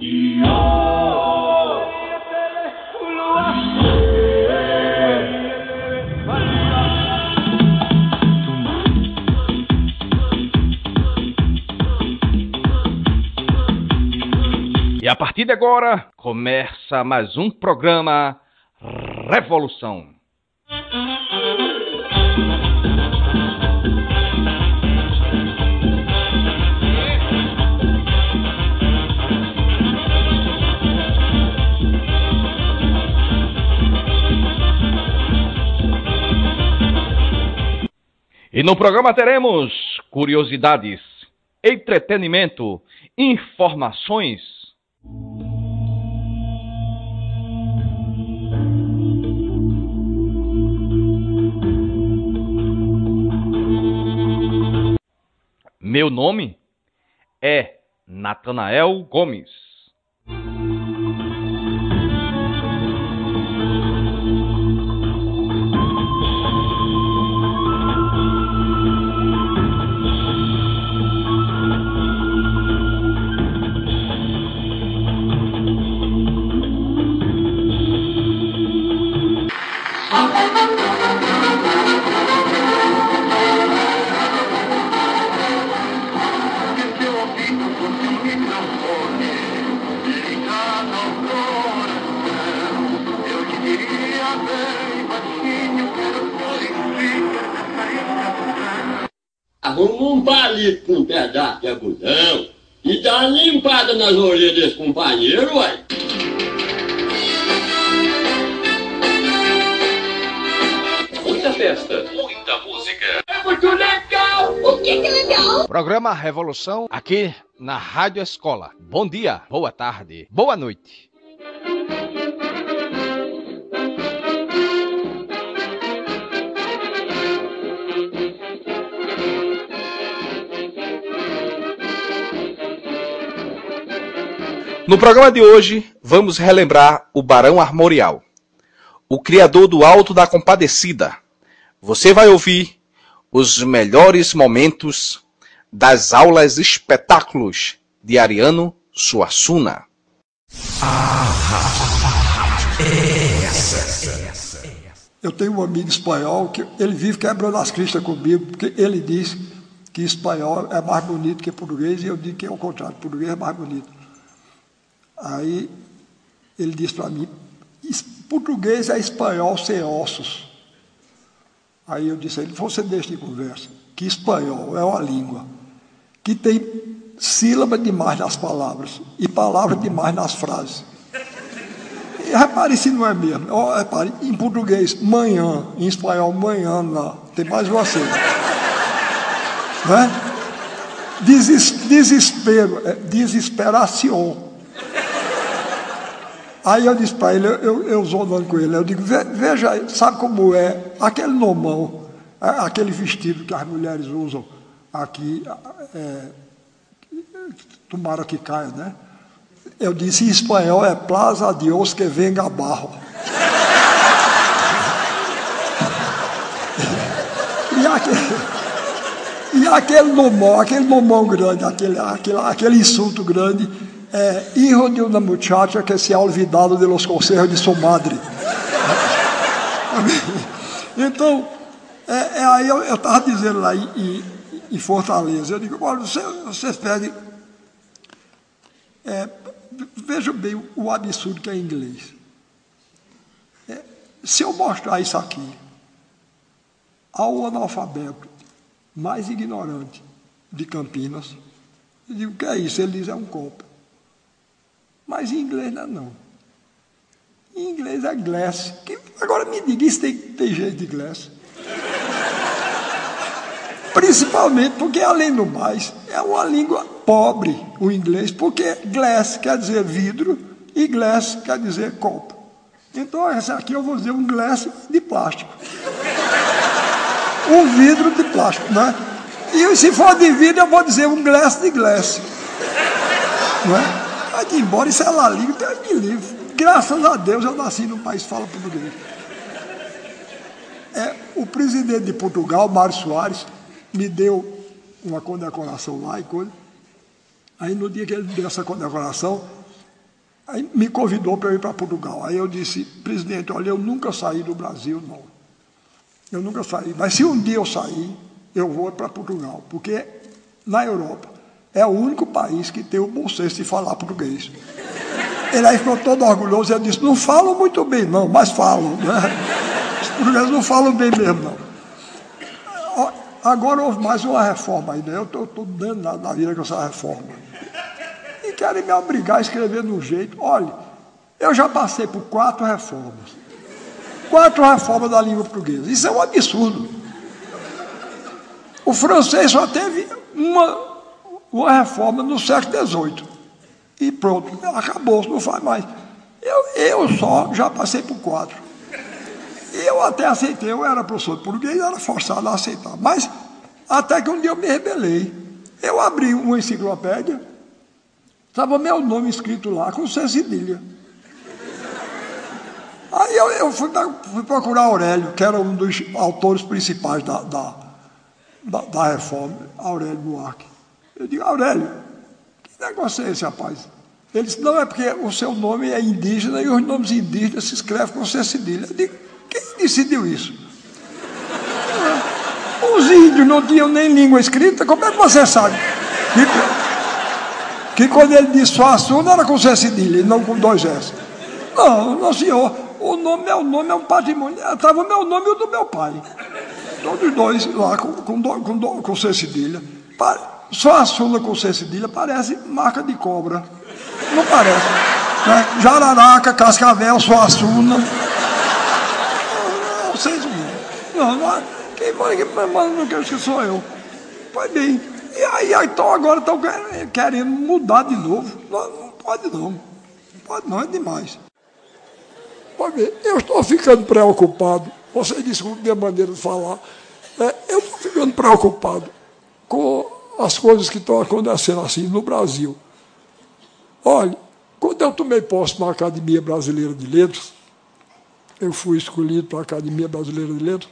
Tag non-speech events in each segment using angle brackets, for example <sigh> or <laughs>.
E a partir de agora começa mais um programa Revolução. E no programa teremos curiosidades, entretenimento, informações. Meu nome é Natanael Gomes. Um palito com um pedaço de algodão e dá uma limpada nas orelhas desse companheiro, uai. Muita festa, muita música. É muito legal! O que que é legal? Programa Revolução aqui na Rádio Escola. Bom dia, boa tarde, boa noite. No programa de hoje, vamos relembrar o Barão Armorial, o criador do Alto da Compadecida. Você vai ouvir os melhores momentos das aulas espetáculos de Ariano Suassuna. Eu tenho um amigo espanhol que ele vive quebrando as cristas comigo, porque ele diz que espanhol é mais bonito que português, e eu digo que é o contrário, português é mais bonito. Aí ele disse para mim, "Es- português é espanhol sem ossos. Aí eu disse a ele, você deixa de conversa, que espanhol é uma língua que tem sílaba demais nas palavras e palavra demais nas frases. E repare se não é mesmo. Ó, repare, em português, manhã, em espanhol, manhã, lá. Tem mais uma sílaba. Né? Deses, desespero, é desesperação. Aí eu disse para ele, eu, eu, zonando com ele, eu digo, "Ve- veja, sabe como é aquele nomão, aquele vestido que as mulheres usam aqui, é, tomara que caia, né? Eu disse em espanhol é Plaza Dios que venga barro. <laughs> E aquele, e aquele nomão, aquele nomão grande, aquele, aquele, aquele insulto grande, é hijo de una muchacha que se ha olvidado de los consejos de su madre. <laughs> Então, é, é aí eu estava dizendo lá em, em- Fortaleza, eu digo, olha, você, vocês pedem. É, veja bem o, o absurdo que é inglês. É, se eu mostrar isso aqui ao analfabeto mais ignorante de Campinas, eu digo, o que é isso? Ele diz, é um copo. Mas em inglês não é não. Em inglês é glass. Agora me diga, isso tem, tem jeito de glass? Principalmente porque, além do mais, é uma língua pobre o inglês, porque glass quer dizer vidro e glass quer dizer copo. Então, essa aqui eu vou dizer um glass de plástico. Um vidro de plástico, né? E se for de vidro, eu vou dizer um glass de glass. Não é? Vai embora, isso é lá língua, Deus me livre. Graças a Deus eu nasci num país que fala português. É, o presidente de Portugal, Mário Soares, me deu uma condecoração lá e coisa. Aí no dia que ele deu essa condecoração, Aí me convidou para eu ir para Portugal. Aí eu disse, presidente, olha, eu nunca saí do Brasil, não. Eu nunca saí. Mas se um dia eu sair, eu vou para Portugal. Porque na Europa é o único país que tem o bom senso de falar português. Ele aí ficou todo orgulhoso e disse, não falam muito bem, não, mas falam. Né? Os portugueses não falam bem mesmo, não. Agora houve mais uma reforma aí, né? Eu estou dando na, na vida com essa reforma. E querem me obrigar a escrever de um jeito. Olha, eu já passei por quatro reformas. Quatro reformas da língua portuguesa. Isso é um absurdo. O francês só teve uma, uma reforma no século XVIII. E pronto, acabou, não faz mais. Eu, eu só já passei por quatro. Eu até aceitei, eu era professor de português, era forçado a aceitar. Mas até que um dia eu me rebelei. Eu abri uma enciclopédia, estava meu nome escrito lá, com C cedilha. Aí eu, eu fui, fui, procurar Aurélio, que era um dos autores principais da, da, da, da reforma, Aurélio Buarque. Eu digo, Aurélio, que negócio é esse, rapaz? Ele disse, não, é porque o seu nome é indígena e os nomes indígenas se escrevem com C cedilha. Eu digo, quem decidiu isso? Os índios não tinham nem língua escrita, como é que você sabe? Que, que quando ele disse Suassuna era com C cedilha e não com dois S. Não, não senhor, o nome, meu nome é um patrimônio. Estava o meu nome e o do meu pai. Todos dois lá com, com, com, com C cedilha. Só a Sula com C cedilha parece marca de cobra. Não parece. Né? Jararaca, Cascavel, Suassuna vocês Não, não, quem manda, quem manda não quer que sou eu. Pois bem. E aí, então agora estão querendo mudar de novo. Não, não pode não. Não pode não, é demais. Pode ver, eu estou ficando preocupado. Você desculpe minha maneira de falar. É, eu estou ficando preocupado com as coisas que estão acontecendo assim no Brasil. Olha, quando eu tomei posse na Academia Brasileira de Letras, eu fui escolhido para a Academia Brasileira de Letras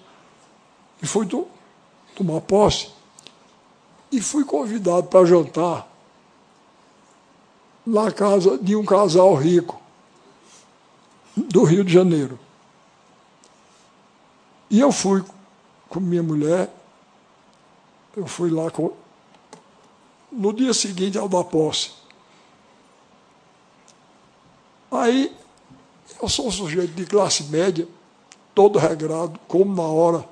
e fui to tomar posse e fui convidado para jantar na casa de um casal rico do Rio de Janeiro. E eu fui com minha mulher, eu fui lá com, no dia seguinte ao da posse. Aí eu sou um sujeito de classe média, todo regrado, como na hora.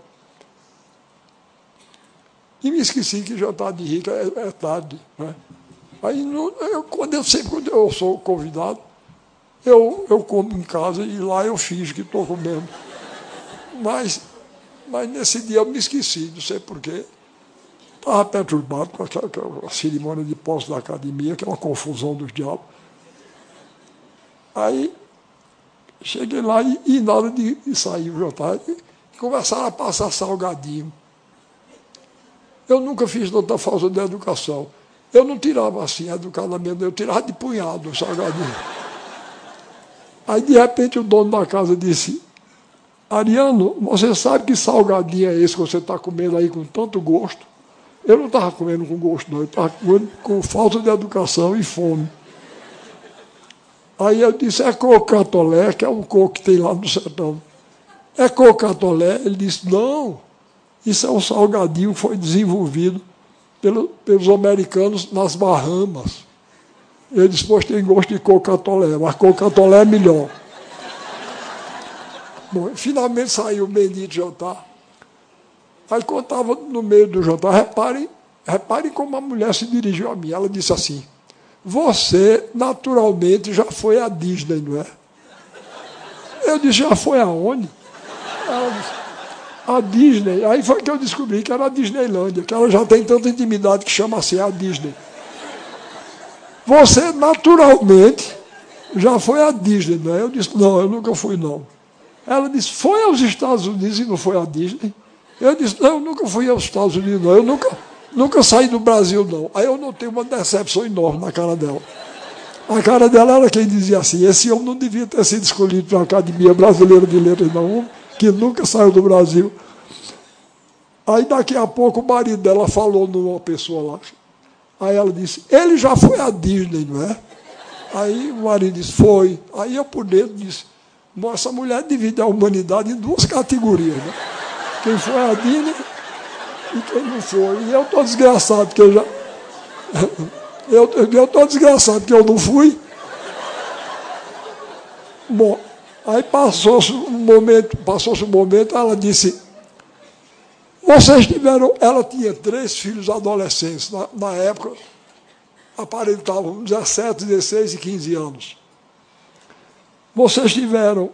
E me esqueci que jantar de rica é, é tarde. Né? Aí, eu, quando eu, sempre quando eu sou convidado, eu, eu como em casa e lá eu finjo que estou comendo. Mas, mas nesse dia eu me esqueci, não sei porquê. Estava perturbado com aquela, cerimônia de posse da academia, que é uma confusão dos diabos. Aí Cheguei lá e, e de, de sair o jantar, começaram a passar salgadinho. Eu nunca fiz tanta falta de educação. Eu não tirava assim educadamente, eu tirava de punhado o salgadinho. Aí, de repente, o dono da casa disse: Ariano, você sabe que salgadinho é esse que você está comendo aí com tanto gosto? Eu não estava comendo com gosto, não, eu estava comendo com falta de educação e fome. Aí eu disse, é cocatolé, que é um coco que tem lá no sertão. É cocatolé? Ele disse, não, isso é um salgadinho que foi desenvolvido pelo, pelos americanos nas Bahamas. Ele disse, pois tem gosto de cocatolé, mas cocatolé é melhor. Bom, finalmente saiu o bendito jantar. Aí estava no meio do jantar, reparem, reparem como a mulher se dirigiu a mim. Ela disse assim, você, naturalmente, já foi à Disney, não é? Eu disse, já foi aonde? Ela disse, a Disney. Aí foi que eu descobri que era a Disneylândia, que ela já tem tanta intimidade que chama assim a Disney. Você, naturalmente, já foi à Disney, não é? Eu disse, não, eu nunca fui, não. Ela disse, foi aos Estados Unidos e não foi à Disney? Eu disse, não, eu nunca fui aos Estados Unidos, não. Eu nunca, Nunca saí do Brasil, não. Aí eu notei uma decepção enorme na cara dela. A cara dela era quem dizia assim: esse homem não devia ter sido escolhido para a Academia Brasileira de Letras, não, que nunca saiu do Brasil. Aí daqui a pouco o marido dela falou numa pessoa lá. Aí ela disse: ele já foi à Disney, não é? Aí o marido disse, foi. Aí eu por dentro disse, essa mulher divide a humanidade em duas categorias, né? Quem foi a Dina e quem não foi. E eu estou desgraçado, porque eu já. <laughs> Eu estou desgraçado que eu não fui. Bom, aí passou-se um momento, passou-se um momento, ela disse, vocês tiveram, ela tinha três filhos adolescentes, na, na época aparentavam 17, 16 e 15 anos. Vocês tiveram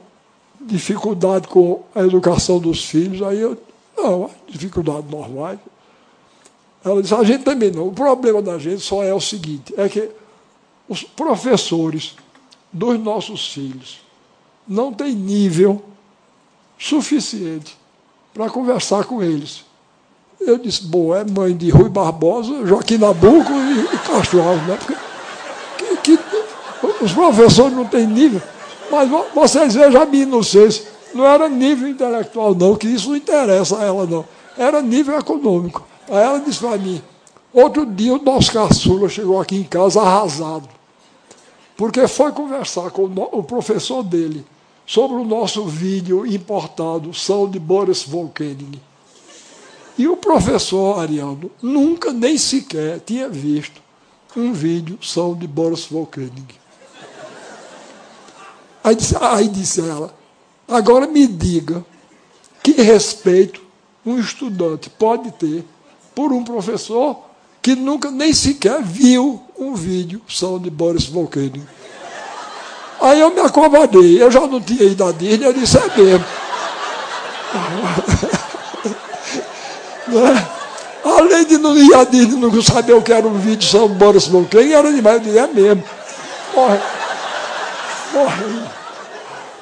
dificuldade com a educação dos filhos, aí eu, não, dificuldade normal. Ela disse, a gente também não. O problema da gente só é o seguinte, é que os professores dos nossos filhos não têm nível suficiente para conversar com eles. Eu disse, bom, é mãe de Rui Barbosa, Joaquim Nabuco e, e Castro Alves, né? Porque que, que, os professores não têm nível. Mas vocês vejam a inocência. Não era nível intelectual, não, que isso não interessa a ela, não. Era nível econômico. Aí ela disse para mim, outro dia o nosso caçula chegou aqui em casa arrasado, porque foi conversar com o professor dele sobre o nosso vídeo importado, São de Boris Volkening. E o professor Ariano nunca nem sequer tinha visto um vídeo São de Boris Volkening. Aí disse, aí disse ela, agora me diga que respeito um estudante pode ter por um professor que nunca nem sequer viu um vídeo só de Boris Volcano. Aí eu me acovardei, eu já não tinha ido à Disney, eu disse, é mesmo. <laughs> né? Além de não ir à Disney, não saber o que era um vídeo só de Boris Volcano, era demais, eu disse, é mesmo. Morrendo.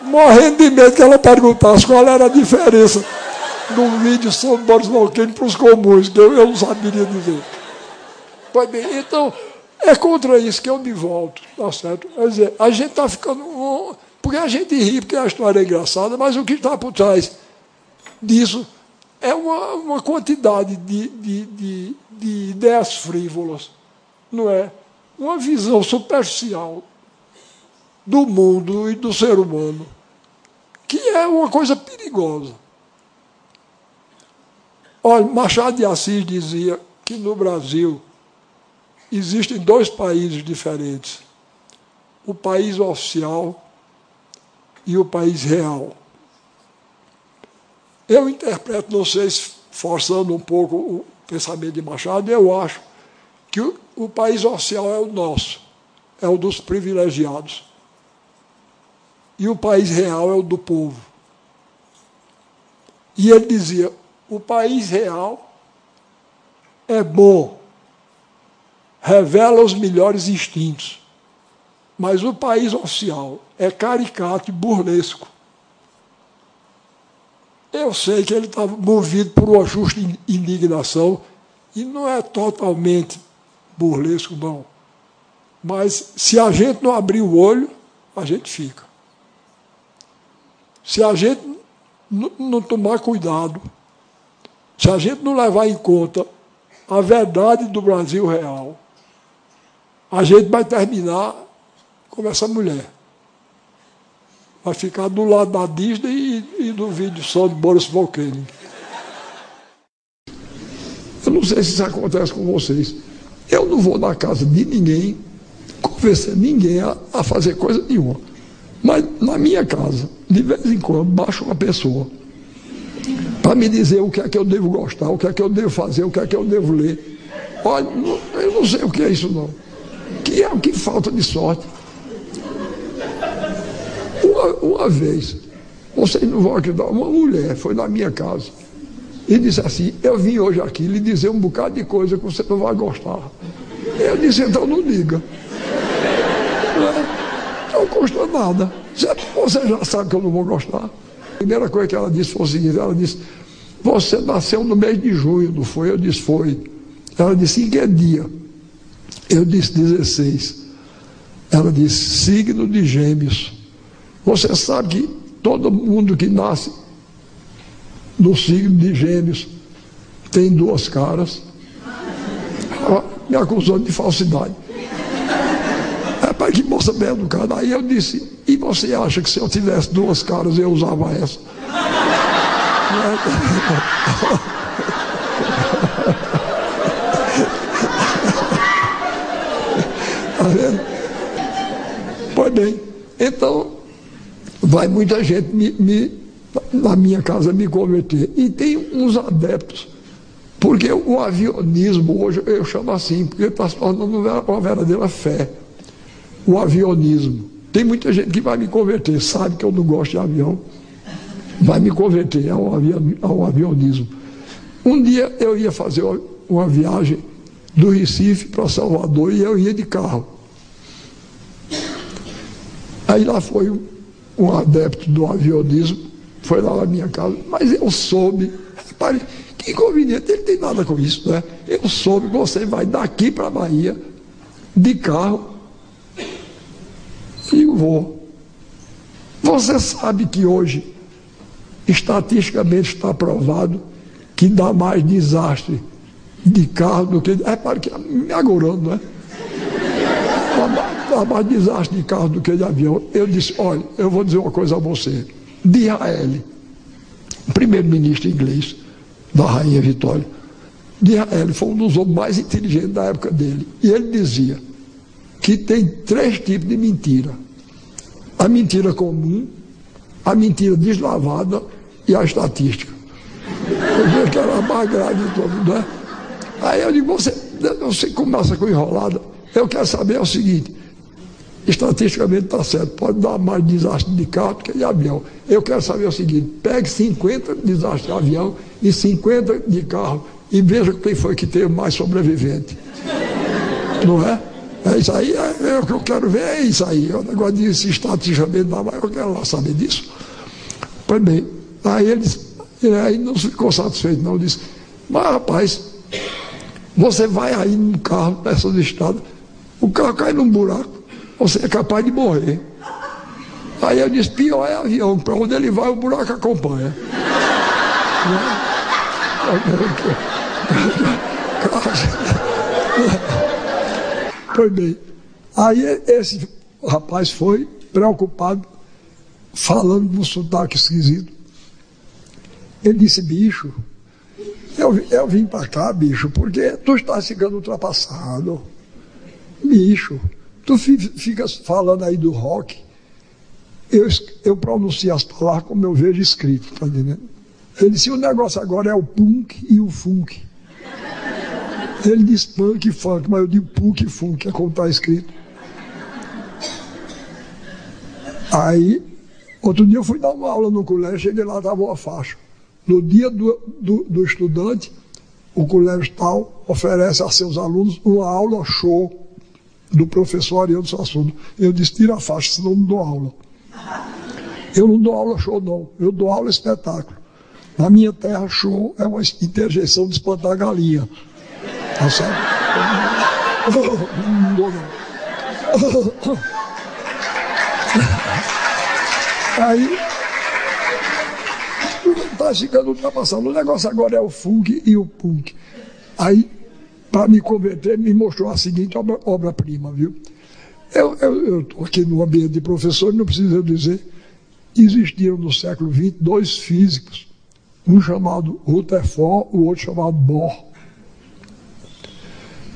Morrendo de medo que ela perguntasse qual era a diferença num vídeo sobre Boris Volcano para os comuns, que eu, eu não saberia dizer. Pois bem, então, é contra isso que eu me volto, tá certo? Quer dizer, a gente está ficando. Porque a gente ri, porque a história é engraçada, mas o que está por trás disso é uma, uma quantidade de, de, de, de ideias frívolas, não é? Uma visão superficial do mundo e do ser humano, que é uma coisa perigosa. Olha, Machado de Assis dizia que no Brasil existem dois países diferentes: o país oficial e o país real. Eu interpreto, não sei se forçando um pouco o pensamento de Machado, eu acho que o, o país oficial é o nosso, é o dos privilegiados. E o país real é o do povo. E ele dizia: o país real é bom, revela os melhores instintos. Mas o país oficial é caricato e burlesco. Eu sei que ele estava movido por uma justa indignação e não é totalmente burlesco, não. Mas se a gente não abrir o olho, a gente fica. Se a gente não tomar cuidado, se a gente não levar em conta a verdade do Brasil real, a gente vai terminar como essa mulher. Vai ficar do lado da Disney e, e do vídeo só de Boris Volcano. Eu não sei se isso acontece com vocês. Eu não vou na casa de ninguém convencer ninguém a, a fazer coisa nenhuma. Mas na minha casa, de vez em quando, baixa uma pessoa para me dizer o que é que eu devo gostar, o que é que eu devo fazer, o que é que eu devo ler. Olha, eu não sei o que é isso não. Que é o que falta de sorte. Uma, uma vez, vocês não vão acreditar, uma mulher foi na minha casa e disse assim, eu vim hoje aqui lhe dizer um bocado de coisa que você não vai gostar. Eu disse, então não diga. Não, não custa nada. Você já sabe que eu não vou gostar. A primeira coisa que ela disse foi o seguinte, ela disse, você nasceu no mês de junho, não foi? Eu disse, foi. Ela disse, em que dia? Eu disse, 16. Ela disse, signo de gêmeos. Você sabe que todo mundo que nasce no signo de gêmeos tem duas caras. Ela me acusou de falsidade. Que moça bem educada. Aí eu disse, e você acha que se eu tivesse duas caras eu usava essa? <laughs> Tá vendo? Pois bem, então vai muita gente me, me, na minha casa me converter. E tem uns adeptos, porque o avionismo hoje eu chamo assim, porque está se tornando uma verdadeira fé. O avionismo. Tem muita gente que vai me converter, sabe que eu não gosto de avião, vai me converter ao, ao avionismo. Um dia eu ia fazer uma viagem do Recife para Salvador e eu ia de carro. Aí lá foi um adepto do avionismo, foi lá na minha casa, mas eu soube, repare, que inconveniente, ele tem nada com isso, né? Eu soube você vai daqui para a Bahia, de carro, vou. Você sabe que hoje, estatisticamente está provado, que dá mais desastre de carro do que. É para que me agorando, né? Dá mais desastre de carro do que de avião. Eu disse: olha, eu vou dizer uma coisa a você. De Israel, primeiro-ministro inglês da Rainha Vitória, de Israel foi um dos homens mais inteligentes da época dele. E ele dizia que tem três tipos de mentira: a mentira comum, a mentira deslavada e a estatística. Eu que era a mais grave de todas, né? Aí eu digo, você, você começa com enrolada. Eu quero saber é o seguinte: estatisticamente está certo, pode dar mais desastre de carro do que de avião. Eu quero saber o seguinte: pegue 50 desastres de avião e 50 de carro e veja quem foi que teve mais sobrevivente. Não é? É isso aí, é, é o que eu quero ver, é isso aí. O negócio de se estatisticamente eu quero lá saber disso. Pois bem, aí eles, aí não ficou satisfeito, não, disse, mas rapaz, você vai aí num carro nessas estradas, o carro cai num buraco, você é capaz de morrer. Aí eu disse, pior é avião, para onde ele vai o buraco acompanha. <laughs> Pois bem, aí esse rapaz foi preocupado, falando no sotaque esquisito. Ele disse, bicho, eu, eu vim para cá, bicho, porque tu estás ficando ultrapassado. Bicho, tu ficas falando aí do rock. Eu, eu pronuncio as palavras como eu vejo escrito, tá entendendo? Ele disse, o negócio agora é o punk e o funk. Ele diz punk e funk, mas eu digo punk e funk, é como está escrito. Aí, outro dia eu fui dar uma aula no colégio, cheguei lá, estava uma faixa. No dia do, do, do estudante, o colégio tal oferece a seus alunos uma aula show do professor Ariano Sassuno. Eu disse, tira a faixa, senão não dou aula. Eu não dou aula show, não. Eu dou aula espetáculo. Na minha terra, show é uma interjeição de espantar galinha. Tá? Não dou, não. Aí, está ficando ultrapassado. O negócio agora é o funk e o punk. Aí, para me converter, me mostrou a seguinte obra-prima, viu? Eu estou aqui no ambiente de professor, não preciso dizer, existiram no século XX dois físicos, um chamado Rutherford, o outro chamado Bohr.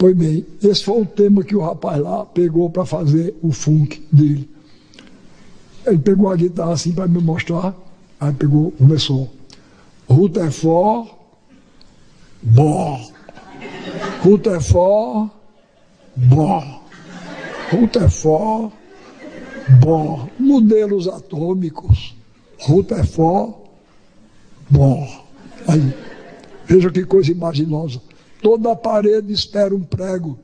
Pois bem, esse foi o tema que o rapaz lá pegou para fazer o funk dele. Ele pegou a guitarra assim para me mostrar, aí pegou, começou. Rutherford, Bohr. Rutherford, Bohr. Rutherford, Bohr. Modelos atômicos, Rutherford, Bohr. Aí, veja que coisa imaginosa. Toda parede espera um prego.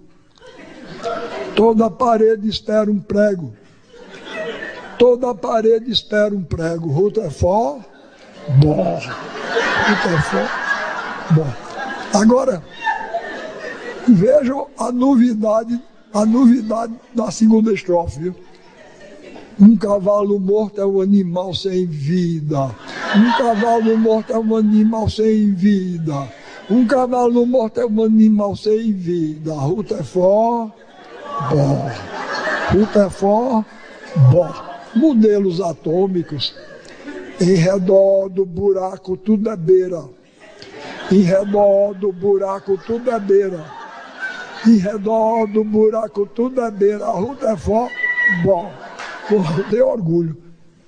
Toda parede espera um prego. Toda parede espera um prego. Rutherford, Bohr. Rutherford, Bohr. Agora, vejam a novidade, a novidade da segunda estrofe. Um cavalo morto é um animal sem vida. Um cavalo morto é um animal sem vida. Um cavalo morto é um animal sem vida. Rutherford, Bohr. Rutherford Bohr. Modelos atômicos em redor do buraco tudo é beira. Em redor do buraco tudo é beira. Em redor do buraco tudo é beira. Rutherford Bohr. Porra, eu tenho orgulho.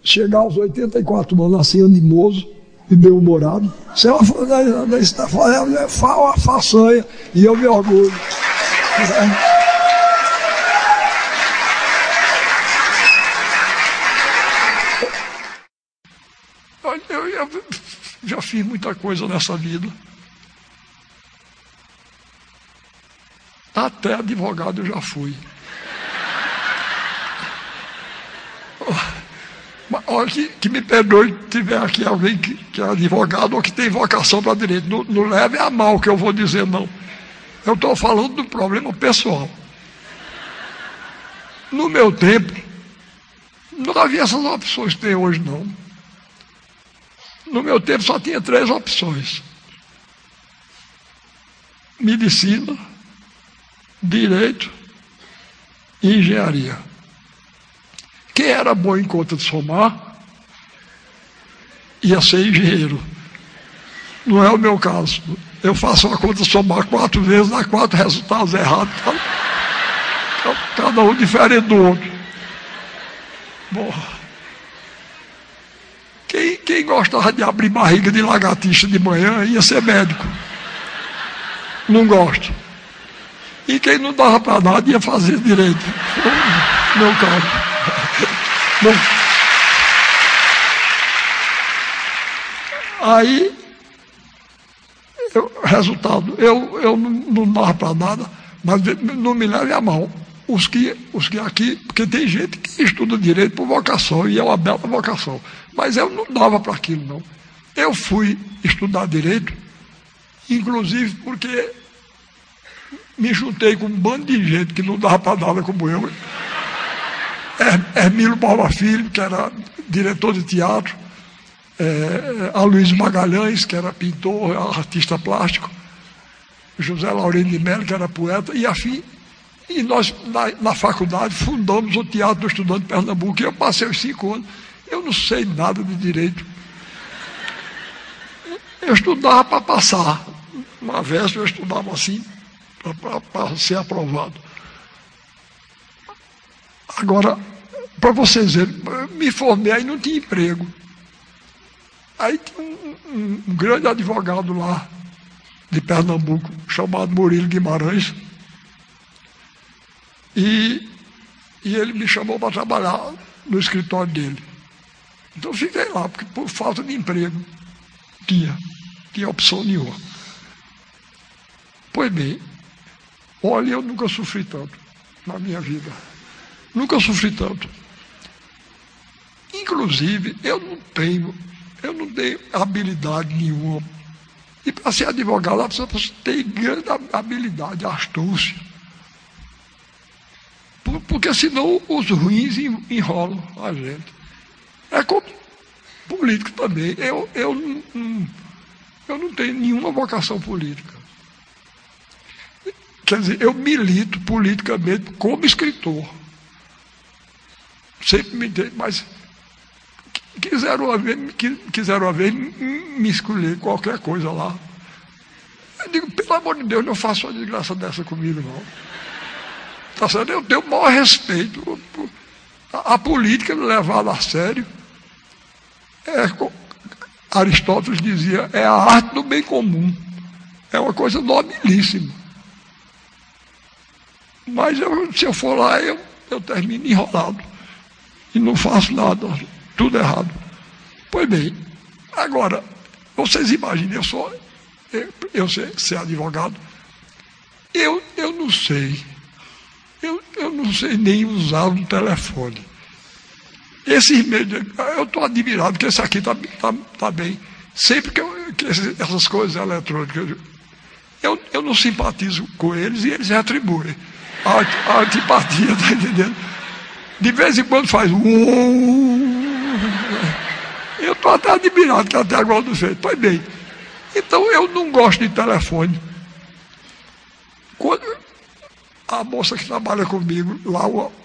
Chegar aos 84 anos assim, animoso e bem-humorado. Isso é uma, isso é uma façanha e eu me orgulho. Eu, eu já fiz muita coisa nessa vida. Até advogado eu já fui. Que, que, me perdoe se tiver aqui alguém que, que, é advogado ou que tem vocação para direito. Não, não leve a mal que eu vou dizer, não. Eu estou falando do problema pessoal. No meu tempo, não havia essas opções que tem hoje, não. No meu tempo só tinha três opções: medicina, direito e engenharia. Quem era bom em conta de somar ia ser engenheiro. Não é o meu caso. Eu faço uma conta de somar quatro vezes, dá quatro resultados errados. Cada um diferente do outro. Bom. Quem, quem gostava de abrir barriga de lagartixa de manhã ia ser médico. Não gosto. E quem não dava para nada ia fazer direito. Meu caso. Bom, aí, eu, resultado, eu, eu não, não dava para nada, mas não me leve a mão. Os que, os que aqui, porque tem gente que estuda direito por vocação, e é uma bela vocação. Mas eu não dava para aquilo, não. Eu fui estudar direito, inclusive porque me juntei com um bando de gente que não dava para nada como eu. Hermílio Palma Filho, que era diretor de teatro, é, Aloysio Magalhães, que era pintor, artista plástico, José Laurino de Mello, que era poeta, e afim. E nós, na, na faculdade, fundamos o Teatro do Estudante de Pernambuco, e eu passei os cinco anos. Eu não sei nada de direito. Eu estudava para passar. Uma vez eu estudava assim, para ser aprovado. Agora, para vocês verem, me formei aí não tinha emprego. Aí tinha um, um, um, grande advogado lá de Pernambuco, chamado Murilo Guimarães. E, e ele me chamou para trabalhar no escritório dele. Então fiquei lá, porque por falta de emprego tinha, tinha opção nenhuma. Pois bem, olha, eu nunca sofri tanto na minha vida. Nunca sofri tanto. Inclusive, eu não tenho, eu não tenho habilidade nenhuma. E para ser advogado, a pessoa tem grande habilidade, astúcia. Porque senão os ruins enrolam a gente. É como político também. Eu, eu, eu não tenho nenhuma vocação política. Quer dizer, eu milito politicamente como escritor. Sempre me dei, mas quiseram uma vez, quiseram uma vez me escolher qualquer coisa lá. Eu digo, pelo amor de Deus, não faça uma desgraça dessa comigo, não. Tá certo? Eu tenho o maior respeito. A, a política levada a sério. É, Aristóteles dizia, é a arte do bem comum. É uma coisa nobilíssima. Mas eu, se eu for lá, eu, eu termino enrolado. E não faço nada tudo errado. Pois bem, agora, vocês imaginem, eu sou, eu, eu sei ser advogado, eu, eu não sei, eu, eu não sei nem usar um telefone. Esses meios, eu estou admirado que esse aqui está tá, tá bem. Sempre que, eu, que essas coisas eletrônicas, eu, eu não simpatizo com eles e eles retribuem. A, a antipatia, está <laughs> entendendo? De vez em quando faz eu estou até admirado que até agora não fez. Pois bem. Então eu não gosto de telefone. Quando, a moça que trabalha comigo lá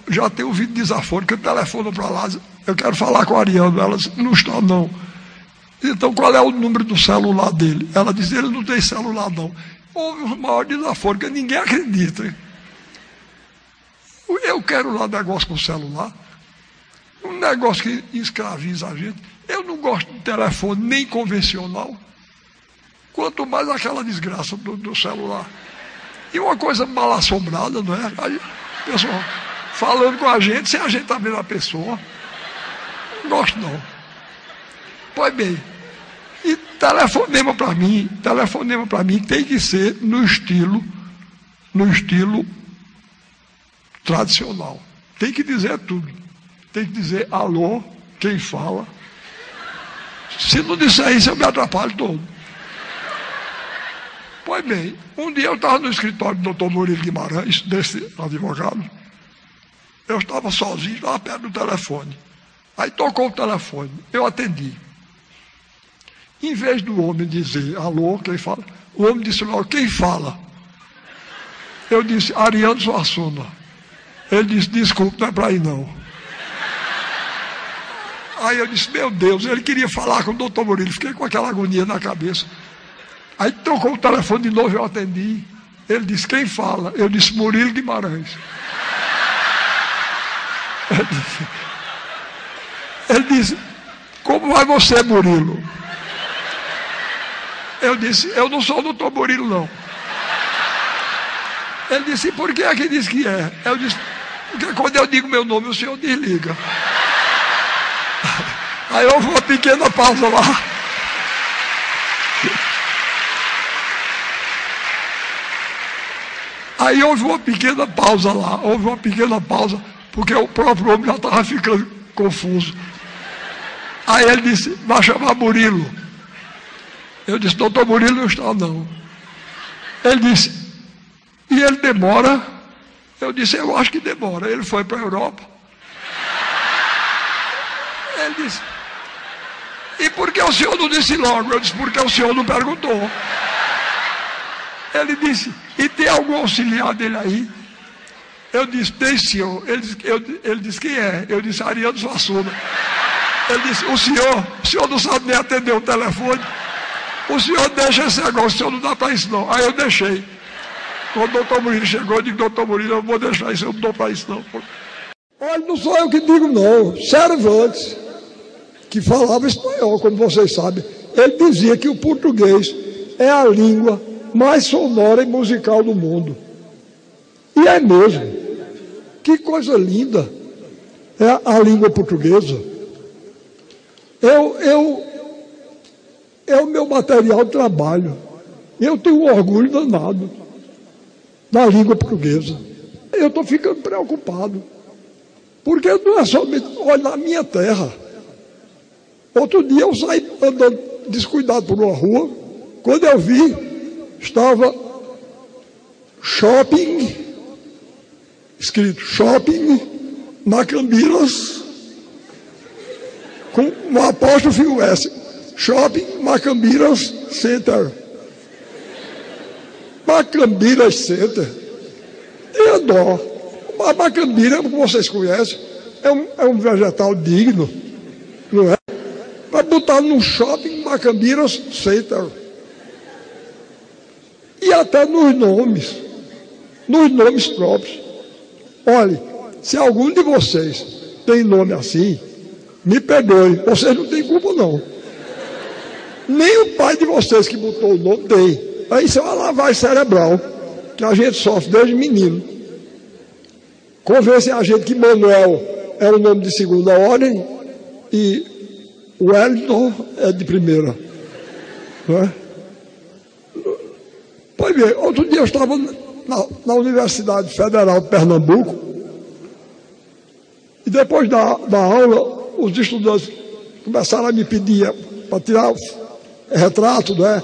já tem ouvido desaforo, que eu telefono para lá, eu quero falar com a Ariano. Ela disse, não está não. Então qual é o número do celular dele? Ela diz, ele não tem celular não. Houve o maior desaforo, que ninguém acredita. Eu quero lá negócio com celular. Um negócio que escraviza a gente. Eu não gosto de telefone nem convencional. Quanto mais aquela desgraça do, do celular. E uma coisa mal assombrada, não é? Aí, pessoal, falando com a gente, sem a gente estar tá vendo a pessoa. Não gosto não. Pois bem, e telefonema para mim, telefonema para mim tem que ser no estilo, no estilo tradicional. Tem que dizer tudo. Tem que dizer alô, quem fala. Se não disser isso, eu me atrapalho todo. Pois bem, um dia eu estava no escritório do doutor Murilo Guimarães, desse advogado. Eu estava sozinho, lá perto do telefone. Aí tocou o telefone, eu atendi. Em vez do homem dizer alô, quem fala, o homem disse logo, quem fala? Eu disse, Ariano Suassuna. Ele disse, desculpe, não é para ir não. Aí eu disse, meu Deus, ele queria falar com o doutor Murilo, fiquei com aquela agonia na cabeça. Aí trocou o telefone de novo, eu atendi. Ele disse: Quem fala? Eu disse: Murilo Guimarães. Ele disse, ele disse: Como vai você, Murilo? Eu disse: Eu não sou o doutor Murilo, não. Ele disse: Por que é que diz que é? Eu disse: Porque quando eu digo meu nome, o senhor desliga. Aí houve uma pequena pausa lá. Aí houve uma pequena pausa lá, houve uma pequena pausa, porque o próprio homem já estava ficando confuso. Aí ele disse, vai chamar Murilo. Eu disse, doutor Murilo não está não. Ele disse, e ele demora? Eu disse, eu acho que demora. Ele foi para a Europa. Ele disse, e por que o senhor não disse logo? Eu disse, porque o senhor não perguntou. Ele disse, e tem algum auxiliar dele aí? Eu disse, tem senhor. Ele disse, eu, ele disse quem é? Eu disse, Ariano Suassuna. Ele disse, o senhor, o senhor não sabe nem atender o telefone. O senhor deixa esse negócio, o senhor não dá para isso não. Aí eu deixei. Quando o doutor Murilo chegou, eu disse, doutor Murilo, eu vou deixar isso, eu não dou para isso não. Olha, não sou eu que digo não. Cervantes, que falava espanhol, como vocês sabem, ele dizia que o português é a língua mais sonora e musical do mundo. E é mesmo. Que coisa linda é a língua portuguesa. Eu, eu, é o meu material de trabalho. Eu tenho um orgulho danado da língua portuguesa. Eu estou ficando preocupado. Porque não é somente, olha, na minha terra. Outro dia eu saí andando descuidado por uma rua, quando eu vi estava shopping, escrito shopping Macambiras, com um apóstrofo S. Shopping Macambiras Center. Macambiras Center. Tenha dó. A macambira, como vocês conhecem, é um, é um vegetal digno, não é? Vai botar no shopping Macambiras Center e até nos nomes, nos nomes próprios. Olhe, se algum de vocês tem nome assim, me perdoe, vocês não têm culpa não. Nem o pai de vocês que botou o nome tem. Isso é uma lavagem cerebral que a gente sofre desde menino. Convence a gente que Manuel é o nome de segunda ordem e Wellington é de primeira. Não é? Pois bem, outro dia eu estava na, na Universidade Federal de Pernambuco e depois da, da aula, os estudantes começaram a me pedir para tirar retrato, né?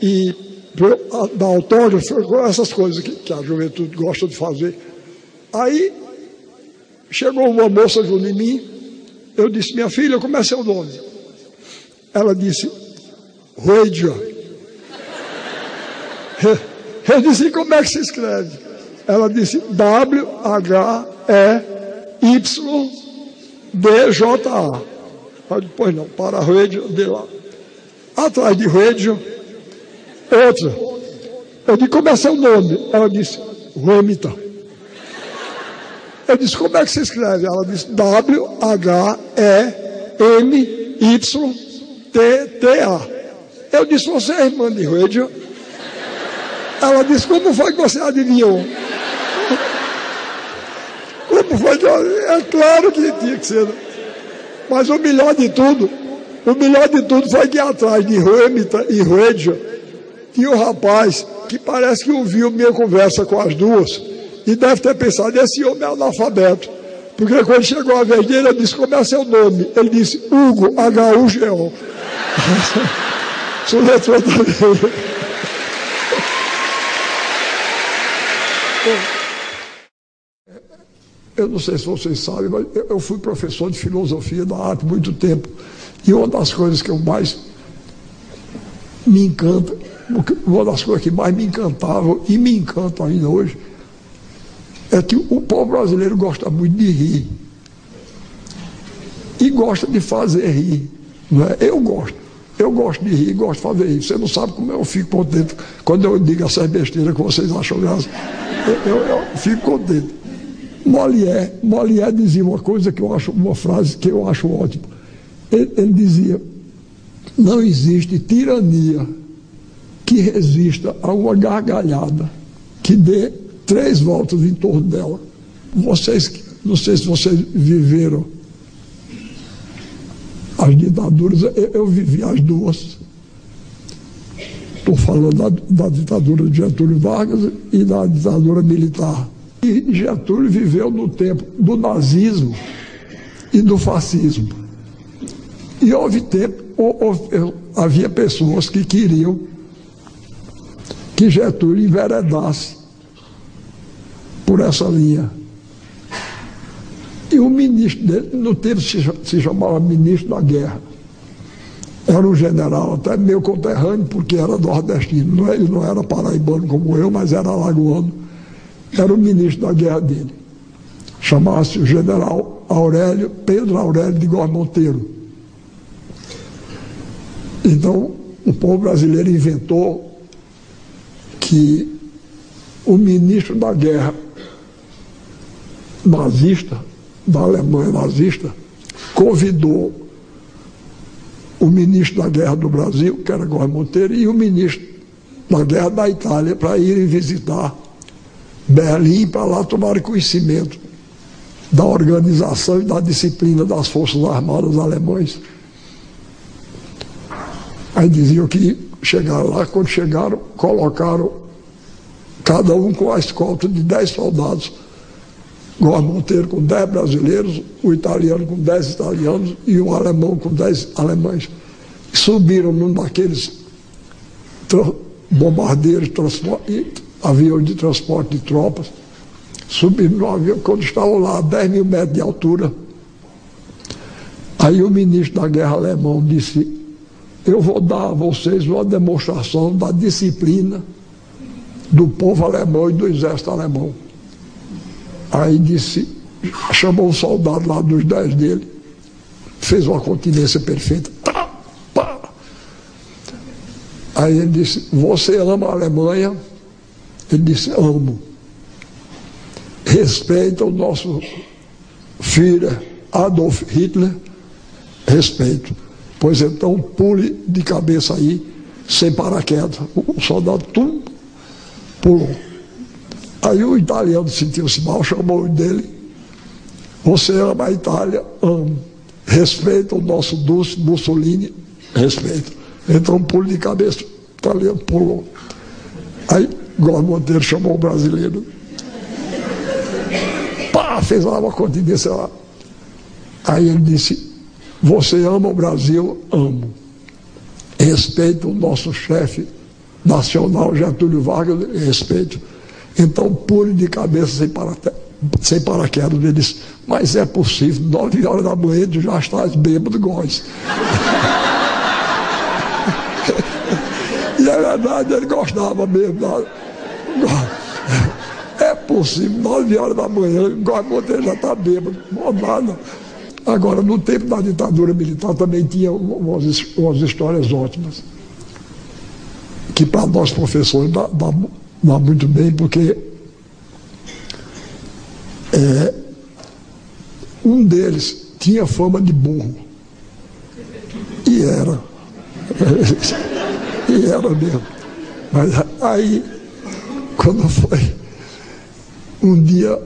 E dar autógrafo, essas coisas que, que, a juventude gosta de fazer. Aí chegou uma moça junto em mim, eu disse, minha filha, como é seu nome? Ela disse, Ruedia. <laughs> Eu disse, como é que se escreve? Ela disse W-H-E-Y-D-J-A. Mas depois não, para radio de lá. Atrás de radio, outra. Eu disse, como é seu nome? Ela disse, Remington. Eu disse, como é que se escreve? Ela disse, W-H-E-M-Y-T-T-A. Eu disse, você é irmã de radio? Ela disse, como foi que você adivinhou? Como foi que... É claro que tinha que ser. Né? Mas o melhor de tudo, o melhor de tudo foi que atrás de Hamilton e Radio tinha um rapaz que parece que ouviu minha conversa com as duas e deve ter pensado, esse homem é analfabeto. Porque quando chegou a vez dele, eu disse, como é seu nome? Ele disse, Hugo, H-U-G-O. <laughs> Soletrou também. Eu não sei se vocês sabem, mas eu fui professor de filosofia da arte muito tempo. E uma das coisas que eu mais me encanta, uma das coisas que mais me encantavam e me encantam ainda hoje, é que o povo brasileiro gosta muito de rir. E gosta de fazer rir. Não é? Eu gosto. Eu gosto de rir, gosto de fazer rir. Você não sabe como eu fico contente quando eu digo essas besteiras que vocês acham graça. Eu, eu, eu fico contente. Molière, Molière dizia uma coisa que eu acho, uma frase que eu acho ótima. Ele, ele dizia: não existe tirania que resista a uma gargalhada que dê três voltas em torno dela. Vocês, não sei se vocês viveram as ditaduras, eu, eu vivi as duas. Estou falando da, da ditadura de Getúlio Vargas e da ditadura militar. E Getúlio viveu no tempo do nazismo e do fascismo. E houve tempo, houve, havia pessoas que queriam que Getúlio enveredasse por essa linha. E o ministro dele, no tempo se, chamava ministro da guerra. Era um general, até meu conterrâneo, porque era nordestino. Ele não era paraibano como eu, mas era alagoano era o ministro da guerra dele. Chamava-se o general Aurélio, Pedro Aurélio de Góes Monteiro. Então, o povo brasileiro inventou que o ministro da guerra nazista, da Alemanha nazista, convidou o ministro da guerra do Brasil, que era Góes Monteiro, e o ministro da guerra da Itália para irem visitar Berlim para lá tomar conhecimento da organização e da disciplina das Forças Armadas alemães. Aí diziam que chegaram lá, quando chegaram, colocaram cada um com a escolta de 10 soldados. Góes Monteiro com 10 brasileiros, o italiano com 10 italianos e o alemão com 10 alemães. Subiram num daqueles bombardeiros avião de transporte de tropas, subiram no avião, quando estavam lá a 10 mil metros de altura. Aí o ministro da guerra alemão disse, eu vou dar a vocês uma demonstração da disciplina do povo alemão e do exército alemão. Aí disse, chamou um soldado lá dos dez dele, fez uma continência perfeita. Tá. Aí ele disse, você ama a Alemanha? Ele disse: Amo. Respeita o nosso filho Adolf Hitler. Respeito. Pois então pule de cabeça aí, sem paraquedas. O soldado tum, pulou. Aí o italiano sentiu-se mal, chamou dele. Você ama a Itália? Amo. Respeita o nosso Dulce Mussolini? Respeito. Então pule de cabeça. O italiano pulou. Aí Góes Monteiro chamou o brasileiro. Pá, fez lá uma continência lá. Aí ele disse: Você ama o Brasil? Amo. Respeito o nosso chefe nacional, Getúlio Vargas, respeito. Então pule de cabeça sem, parate... sem paraquedas. Ele disse: Mas é possível, nove horas da manhã tu já estás bêbado, Góes. <laughs> e é verdade, ele gostava mesmo. Da... É possível, 9 horas da manhã, o já está bêbado, não nada. Agora, no tempo da ditadura militar também tinha umas, umas histórias ótimas, que para nós professores dá, dá, dá muito bem, porque é, um deles tinha fama de burro. E era. <laughs> e era mesmo. Mas aí, quando foi, um dia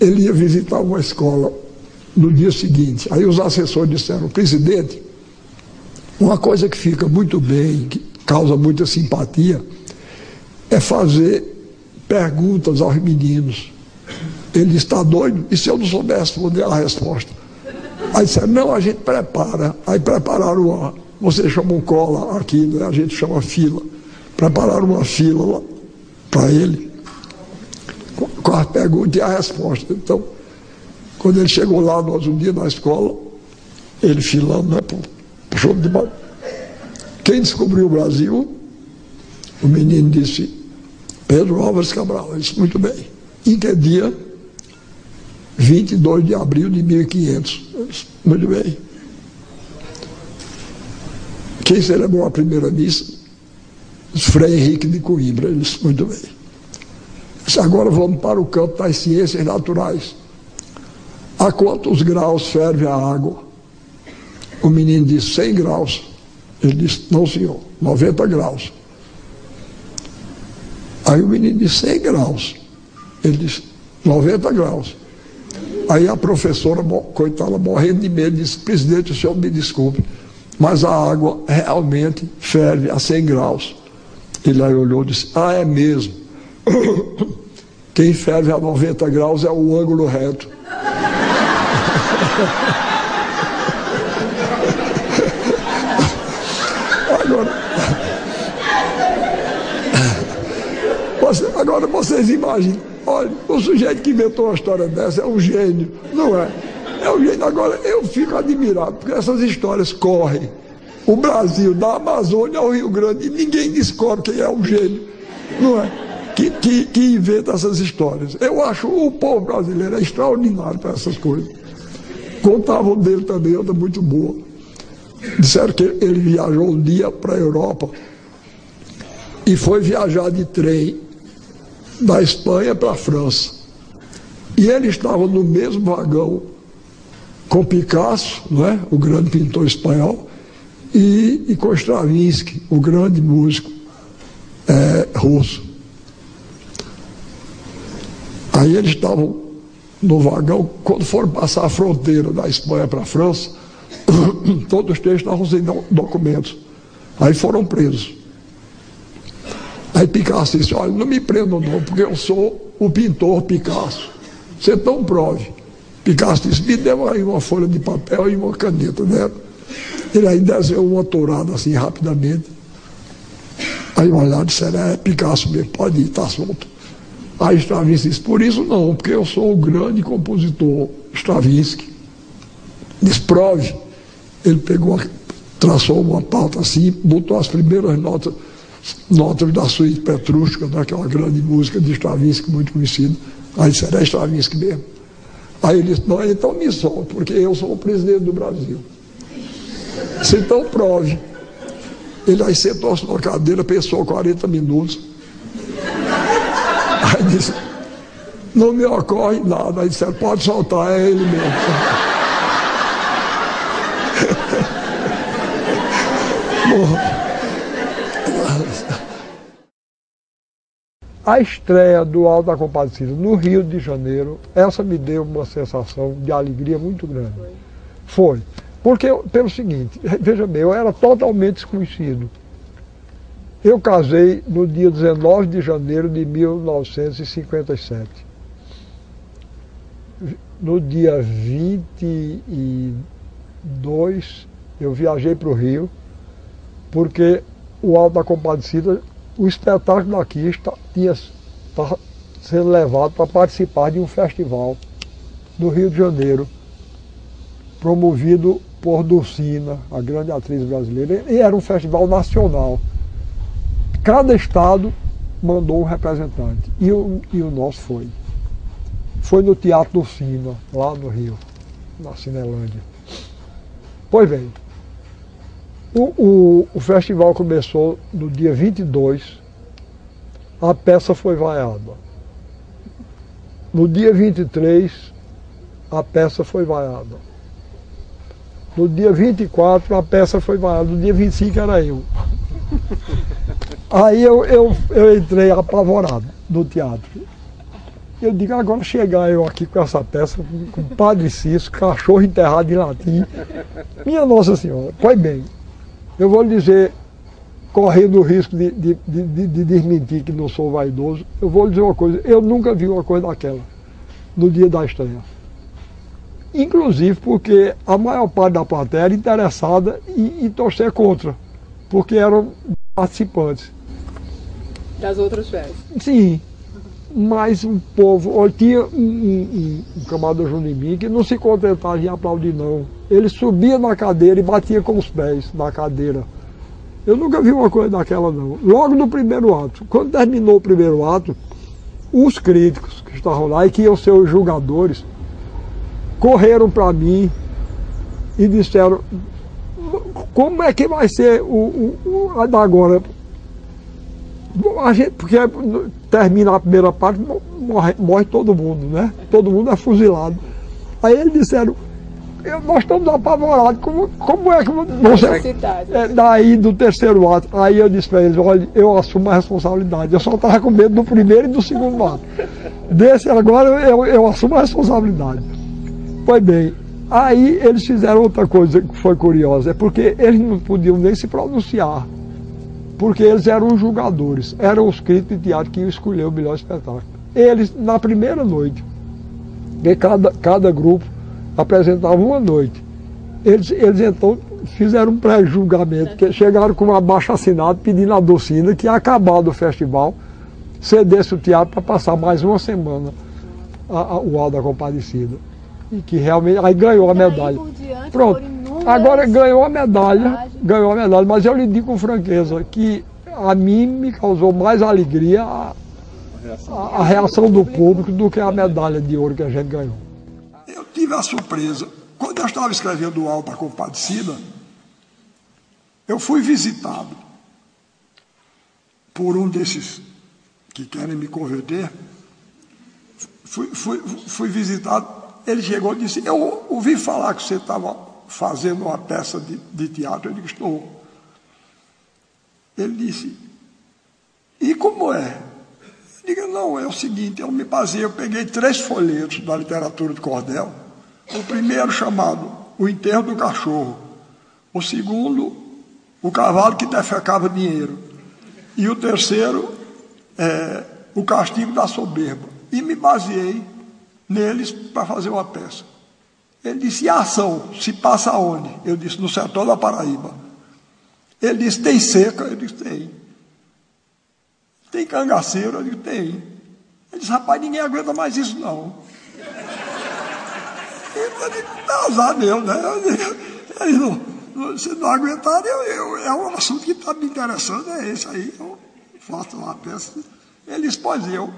ele ia visitar uma escola no dia seguinte. Aí os assessores disseram, presidente, uma coisa que fica muito bem, que causa muita simpatia, é fazer perguntas aos meninos. Ele está doido? E se eu não soubesse responder a resposta? Aí disseram, não, a gente prepara. Aí prepararam uma, você chama um cola aqui, né? a gente chama fila. Prepararam uma fila para ele, com, as perguntas e a resposta. Então, quando ele chegou lá, nós um dia na escola, ele filando, né, puxou de baixo. Quem descobriu o Brasil? O menino disse, Pedro Álvares Cabral. Ele disse, muito bem. Em que dia? 22 de abril de 1500. Disse, muito bem. Quem celebrou a primeira missa? Frei Henrique de Coimbra. Ele disse, muito bem. Disse, agora vamos para o campo das ciências naturais. A quantos graus ferve a água? O menino disse 100 graus. Ele disse, não senhor, 90 graus. Aí o menino disse 100 graus. Ele disse, 90 graus. Aí a professora, coitada, morrendo de medo, disse, presidente, o senhor me desculpe, mas a água realmente ferve a 100 graus. Ele aí olhou e disse, ah, é mesmo. <coughs> Quem ferve a 90 graus é o ângulo reto. Agora, você, agora vocês imaginem, olha, o sujeito que inventou uma história dessa é um gênio, não é? É um gênio. Agora, eu fico admirado, porque essas histórias correm. O Brasil, da Amazônia ao Rio Grande, e ninguém descobre quem é o gênio, não é? Que, que, que inventa essas histórias. Eu acho o povo brasileiro é extraordinário para essas coisas. Contavam dele também, outra muito boa. Disseram que ele viajou um dia para a Europa e foi viajar de trem da Espanha para a França. E ele estava no mesmo vagão com Picasso, não é? o grande pintor espanhol, e, e com Stravinsky, o grande músico é, russo. Aí eles estavam no vagão, quando foram passar a fronteira da Espanha para a França, <coughs> todos três estavam sem documentos. Aí foram presos. Aí Picasso disse, olha, não me prendam não, porque eu sou o pintor Picasso. Você não prove. Picasso disse, me dê aí uma folha de papel e uma caneta, né? Ele aí desenhou uma tourada assim rapidamente. Aí olharam e disseram, é Picasso mesmo, pode ir, está solto. Aí Stravinsky disse, por isso não, porque eu sou o grande compositor Stravinsky. Desprove. Ele pegou, traçou uma pauta assim, botou as primeiras notas, notas da suíte Petrústica, daquela grande música de Stravinsky, muito conhecida. Aí disse, é Stravinsky mesmo. Aí ele disse, não, então me solta, porque eu sou o presidente do Brasil. Disse, então prove. Ele aí sentou-se na cadeira, pensou 40 minutos. Aí disse, não me ocorre nada. Aí disseram, pode soltar, é ele mesmo. <laughs> A estreia do Alto da Compadecida no Rio de Janeiro, essa me deu uma sensação de alegria muito grande. Foi. Porque, pelo seguinte, veja bem, eu era totalmente desconhecido. Eu casei no dia 19 de janeiro de 1957. No dia 22, eu viajei para o Rio, porque o Alto da Compadecida, o espetáculo daqui está, tinha está sendo levado para participar de um festival no Rio de Janeiro, promovido por Dulcina, a grande atriz brasileira, e era um festival nacional. Cada estado mandou um representante e o, e o nosso foi. foi no Teatro do Cima, lá no Rio, na Cinelândia. Pois bem, o, o, o festival começou no dia 22, a peça foi vaiada. No dia 23, a peça foi vaiada. No dia 24, a peça foi vaiada. No dia 25 era eu. <laughs> Aí eu, eu, eu entrei apavorado no teatro. Eu digo, agora chegar eu aqui com essa peça, com Padre Cício, cachorro enterrado em latim. Minha Nossa Senhora, pois bem, eu vou lhe dizer, correndo o risco de, de, de, de, desmentir que não sou vaidoso, eu vou lhe dizer uma coisa, eu nunca vi uma coisa daquela no dia da estreia. Inclusive porque a maior parte da plateia era interessada em, em torcer contra, porque eram participantes. Das outras festas? Sim, mas o povo, tinha um, um, um camarada Junimim que não se contentava em aplaudir não. Ele subia na cadeira e batia com os pés na cadeira. Eu nunca vi uma coisa daquela não. Logo no primeiro ato, quando terminou o primeiro ato, os críticos que estavam lá e que iam ser os julgadores, correram para mim e disseram como é que vai ser o, o, o agora a gente, porque termina a primeira parte, morre, morre todo mundo, né? Todo mundo é fuzilado. Aí eles disseram, eu, nós estamos apavorados, como, como é que você. É, daí do terceiro ato, aí eu disse para eles, olha, eu assumo a responsabilidade. Eu só estava com medo do primeiro e do segundo ato. Desse agora eu, eu assumo a responsabilidade. Pois bem, aí eles fizeram outra coisa que foi curiosa, é porque eles não podiam nem se pronunciar porque eles eram os julgadores, eram os críticos de teatro que iam escolher o melhor espetáculo. Eles, na primeira noite, que cada, cada grupo apresentava uma noite, eles, eles então fizeram um pré-julgamento, que chegaram com uma baixa assinada pedindo a docina que, acabado o festival, cedesse o teatro para passar mais uma semana a, a, o Alda Compadecida. E que realmente, aí ganhou a medalha. Pronto Agora ganhou a medalha, ganhou a medalha, mas eu lhe digo com franqueza que a mim me causou mais alegria a, a, a reação do público do que a medalha de ouro que a gente ganhou. Eu tive a surpresa, quando eu estava escrevendo o Alta Compadecida, eu fui visitado por um desses que querem me converter. Fui, fui, fui visitado, ele chegou e disse, eu ouvi falar que você estava fazendo uma peça de, de teatro? Eu disse, estou. Ele disse, e como é? Eu digo, não, é o seguinte, eu me baseei, eu peguei três folhetos da literatura de cordel. O primeiro chamado O Enterro do Cachorro. O segundo, O Cavalo que Defecava Dinheiro. E o terceiro, é, O Castigo da Soberba. E me baseei neles para fazer uma peça. Ele disse, e a ação se passa aonde? Eu disse, no sertão da Paraíba. Ele disse, tem seca? Eu disse, tem. Tem cangaceiro? Eu disse, tem. Ele disse, rapaz, ninguém aguenta mais isso não. <laughs> Eu disse, tá azar meu, né? Ele não, se não aguentar, eu, eu, é um assunto que está me interessando, é esse aí. Eu faço uma peça. Ele disse, pois eu.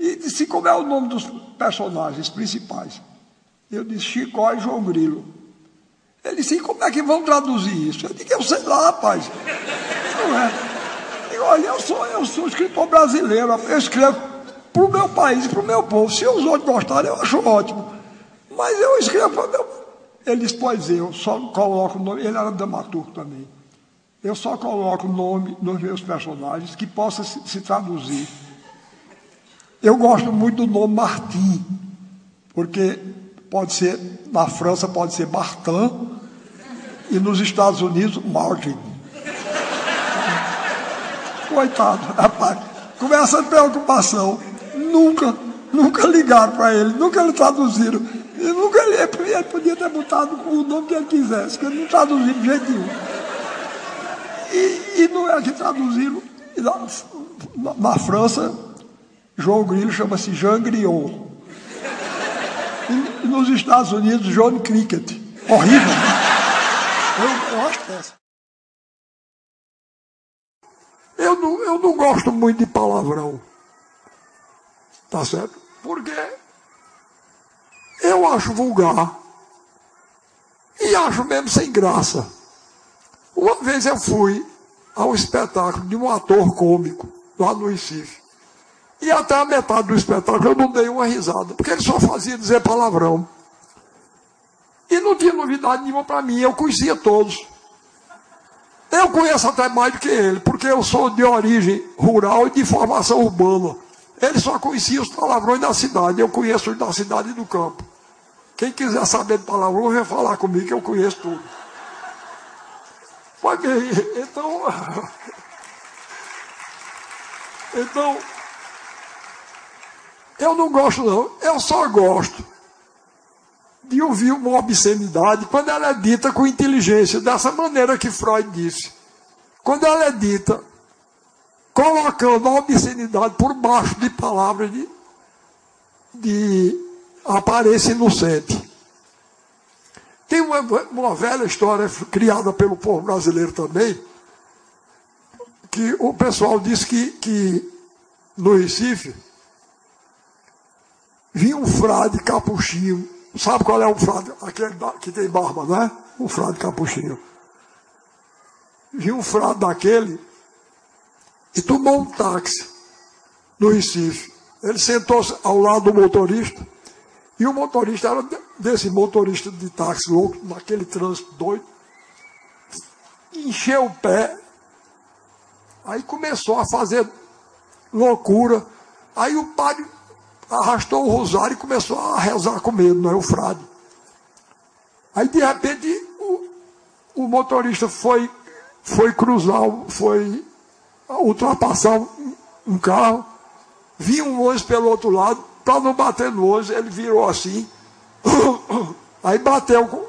E disse, como é o nome dos personagens principais? Eu disse Chicó e João Grilo. Ele disse, como é que vão traduzir isso? Eu disse, eu sei lá, rapaz. Não é. E olha, eu sou, eu sou escritor brasileiro, eu escrevo para o meu país, para o meu povo. Se os outros gostarem, eu acho ótimo. Mas eu escrevo para o meu. Ele disse, pois eu só coloco o nome. Ele era dramaturgo também. Eu só coloco o nome nos meus personagens que possa se, se traduzir. Eu gosto muito do nome Martim, porque pode ser, na França pode ser Martin, e nos Estados Unidos, Martin. Coitado, rapaz, com essa preocupação, nunca, nunca ligaram para ele, nunca lhe traduziram. E nunca ele, ele podia ter botado o nome que ele quisesse, que ele não traduziu de jeito nenhum. E, e não é que traduziram. Na, na França, João Grilo chama-se Jean Griot nos Estados Unidos, John Cricket. Horrível. Eu, eu acho péssimo. Eu não, eu não gosto muito de palavrão. Tá certo? Porque Eu acho vulgar. E acho mesmo sem graça. Uma vez eu fui ao espetáculo de um ator cômico lá no Recife. E até a metade do espetáculo eu não dei uma risada, porque ele só fazia dizer palavrão. E não tinha novidade nenhuma para mim, eu conhecia todos. Eu conheço até mais do que ele, porque eu sou de origem rural e de formação urbana. Ele só conhecia os palavrões da cidade, eu conheço os da cidade e do campo. Quem quiser saber de palavrão, vem falar comigo que eu conheço tudo. <laughs> Então. <laughs> Então. Eu não gosto, não. Eu só gosto de ouvir uma obscenidade quando ela é dita com inteligência, dessa maneira que Freud disse. Quando ela é dita colocando a obscenidade por baixo de palavras de, de aparência inocente. Tem uma, uma velha história criada pelo povo brasileiro também, que o pessoal diz que, que no Recife vinha um frade capuchinho Sabe qual é o frade? Aquele que tem barba, não é? O frade capuchinho. Viu um frade daquele e tomou um táxi no Recife. Ele sentou-se ao lado do motorista e o motorista era desse motorista de táxi louco, naquele trânsito doido. Encheu o pé. Aí começou a fazer loucura. Aí o padre arrastou o rosário e começou a rezar com medo, é o frade. Aí de repente o, o motorista foi, foi cruzar, foi ultrapassar um, um carro, vinha um ônibus pelo outro lado, para não bater no ônibus, ele virou assim, <coughs> aí bateu com,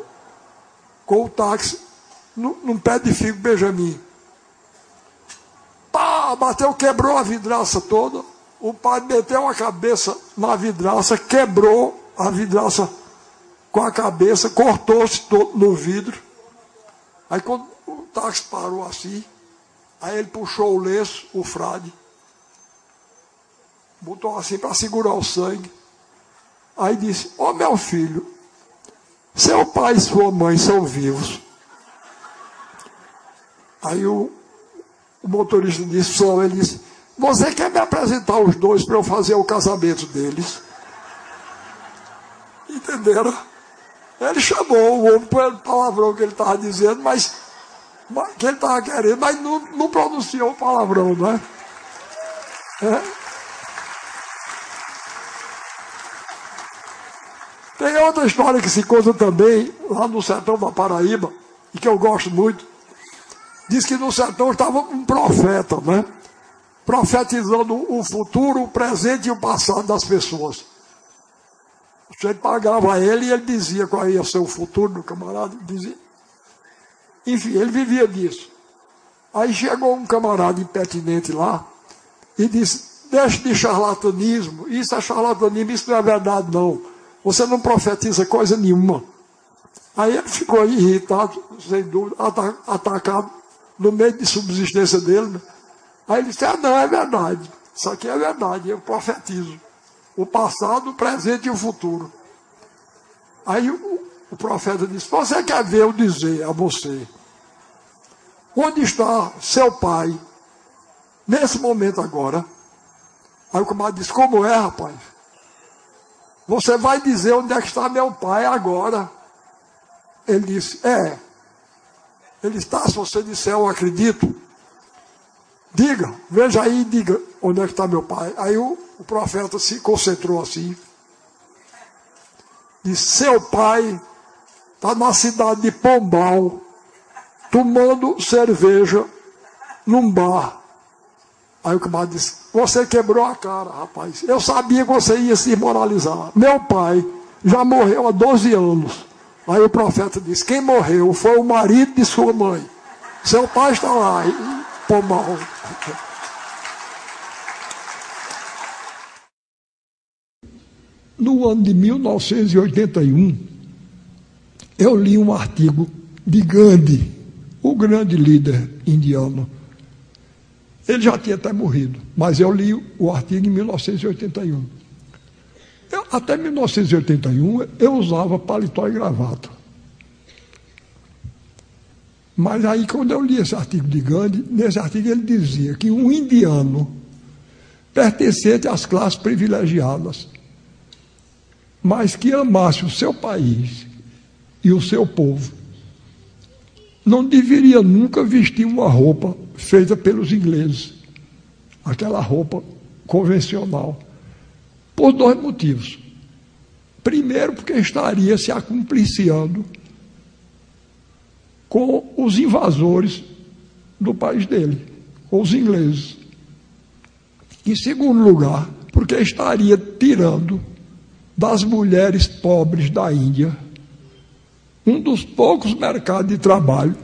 com o táxi num pé de figo Benjamin. Pá, bateu, quebrou a vidraça toda o pai meteu a cabeça na vidraça, quebrou a vidraça com a cabeça, cortou-se todo no vidro. Aí quando o táxi parou assim, aí ele puxou o lenço, o frade, botou assim para segurar o sangue. Aí disse, ó oh, meu filho, seu pai e sua mãe são vivos. Aí o, o motorista disse, só ele disse, você quer me apresentar os dois para eu fazer o casamento deles? Entenderam? Ele chamou o homem pelo palavrão que ele estava dizendo, mas, que ele estava querendo, mas não, não pronunciou o palavrão, não é? é? Tem outra história que se conta também, lá no sertão da Paraíba, e que eu gosto muito. Diz que no sertão estava um profeta, né? Profetizando o futuro, o presente e o passado das pessoas. Você pagava ele e ele dizia qual ia ser o futuro do camarada. Dizia. Enfim, ele vivia disso. Aí chegou um camarada impertinente lá e disse: Deixe de charlatanismo, isso é charlatanismo, isso não é verdade, não. Você não profetiza coisa nenhuma. Aí ele ficou irritado, sem dúvida, atacado no meio de subsistência dele. Né? Aí ele disse: Ah, não, é verdade. Isso aqui é verdade, eu profetizo. O passado, o presente e o futuro. Aí o, o profeta disse: Você quer ver eu dizer a você? Onde está seu pai nesse momento agora? Aí o camarada disse: Como é, rapaz? Você vai dizer onde é que está meu pai agora. Ele disse: É. Ele está, se você disser, eu acredito. Diga, veja aí, diga onde é que está meu pai. Aí o, o profeta se concentrou assim. Disse: Seu pai está na cidade de Pombal, tomando cerveja num bar. Aí o camarada disse: Você quebrou a cara, rapaz. Eu sabia que você ia se moralizar. Meu pai já morreu há 12 anos. Aí o profeta disse: Quem morreu foi o marido de sua mãe. Seu pai está lá. Pombal. No ano de 1981, eu li um artigo de Gandhi, o grande líder indiano. Ele já tinha até morrido, mas eu li o artigo em 1981. Eu, até 1981 eu usava paletó e gravata. Mas aí, quando eu li esse artigo de Gandhi, nesse artigo ele dizia que um indiano pertencente às classes privilegiadas, mas que amasse o seu país e o seu povo, não deveria nunca vestir uma roupa feita pelos ingleses, aquela roupa convencional, por dois motivos. Primeiro, porque estaria se acumpliciando com os invasores do país dele, com os ingleses. Em segundo lugar, porque estaria tirando das mulheres pobres da Índia um dos poucos mercados de trabalho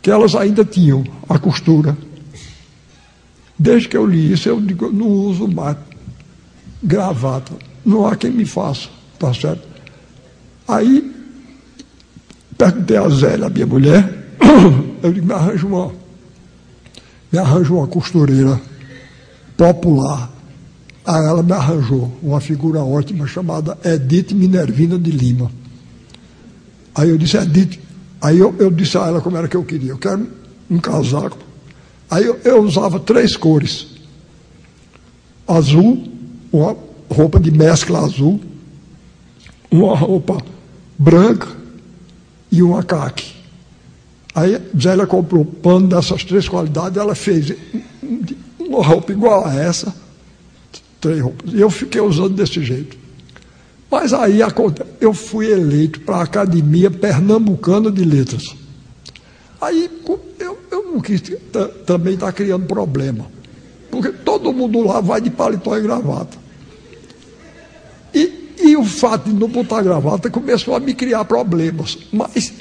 que elas ainda tinham, a costura. Desde que eu li isso, eu digo, não uso mais gravata. Não há quem me faça, tá certo? Aí, perguntei a Zélia, a minha mulher, <coughs> eu digo, me arranja uma, me arranja uma costureira popular. Ela me arranjou uma figura ótima chamada Edith Minervina de Lima. Aí eu disse, Edith, aí eu, eu disse a ela como era que eu queria. Eu quero um casaco. Aí eu, eu usava três cores. Azul, uma roupa de mescla azul, uma roupa branca e uma caque. Aí Zélia comprou pano dessas três qualidades, ela fez uma roupa igual a essa, três roupas. E eu fiquei usando desse jeito. Mas aí eu fui eleito para a Academia Pernambucana de Letras. Aí eu, eu não quis também estar tá criando problema. Porque todo mundo lá vai de paletó e gravata. E, e o fato de não botar gravata começou a me criar problemas. Mas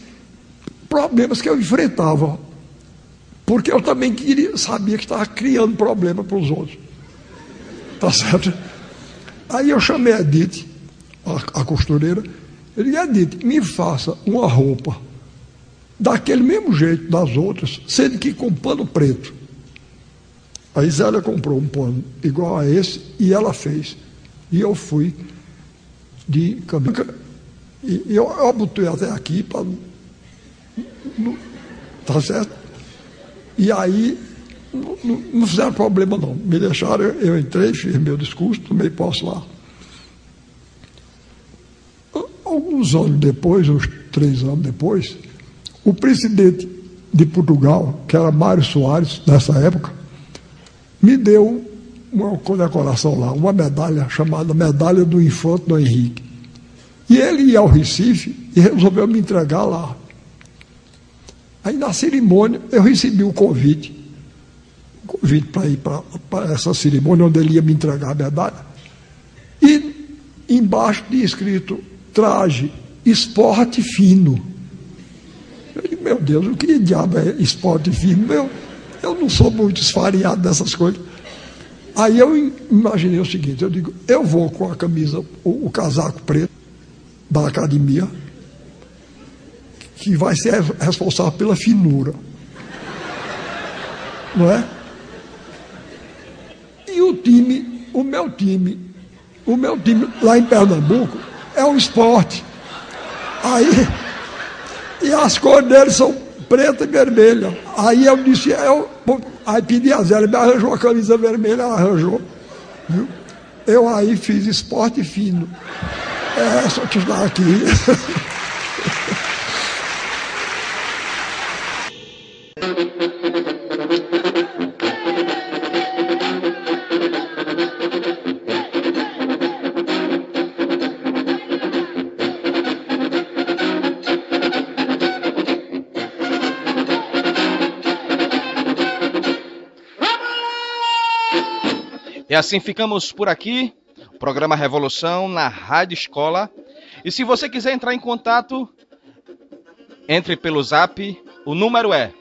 problemas que eu enfrentava. Porque eu também queria, sabia que estava criando problema para os outros. Tá certo? Aí eu chamei a Edith, a, a costureira, eu disse, Edith, me faça uma roupa daquele mesmo jeito das outras, sendo que com pano preto. A Isélia comprou um pano igual a esse e ela fez. E eu fui de camisa. E eu, eu até aqui para. Tá certo? E aí não, não, fizeram problema não. Me deixaram, eu, eu entrei, fiz meu discurso, tomei posse lá. Alguns anos depois, uns três anos depois, o presidente de Portugal, que era Mário Soares, nessa época, me deu uma condecoração lá, uma medalha chamada Medalha do Infante do Henrique. E ele ia ao Recife e resolveu me entregar lá. Aí na cerimônia eu recebi o convite, convite para ir para essa cerimônia onde ele ia me entregar a medalha. E embaixo tinha escrito traje esporte fino. Eu digo, meu Deus, o que diabo é esporte fino? Eu, eu não sou muito esfariado dessas coisas. Aí eu imaginei o seguinte, eu digo, eu vou com a camisa, o, o casaco preto da academia, que vai ser responsável pela finura. Não é? E o time, o meu time, o meu time lá em Pernambuco é um esporte. Aí, e as cores deles são preta e vermelha. Aí eu disse, eu, aí pedi a Zé, ele me arranjou a camisa vermelha, ela arranjou. Viu? Eu aí fiz esporte fino. É, só te dar aqui. <laughs> assim ficamos por aqui. Programa Revolução na Rádio Escola. E se você quiser entrar em contato, entre pelo zap. O número é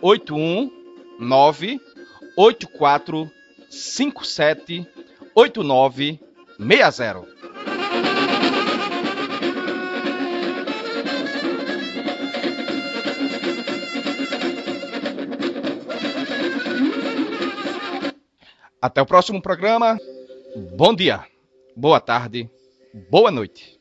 819 8457 8960. Até o próximo programa. Bom dia. boa tarde, boa noite.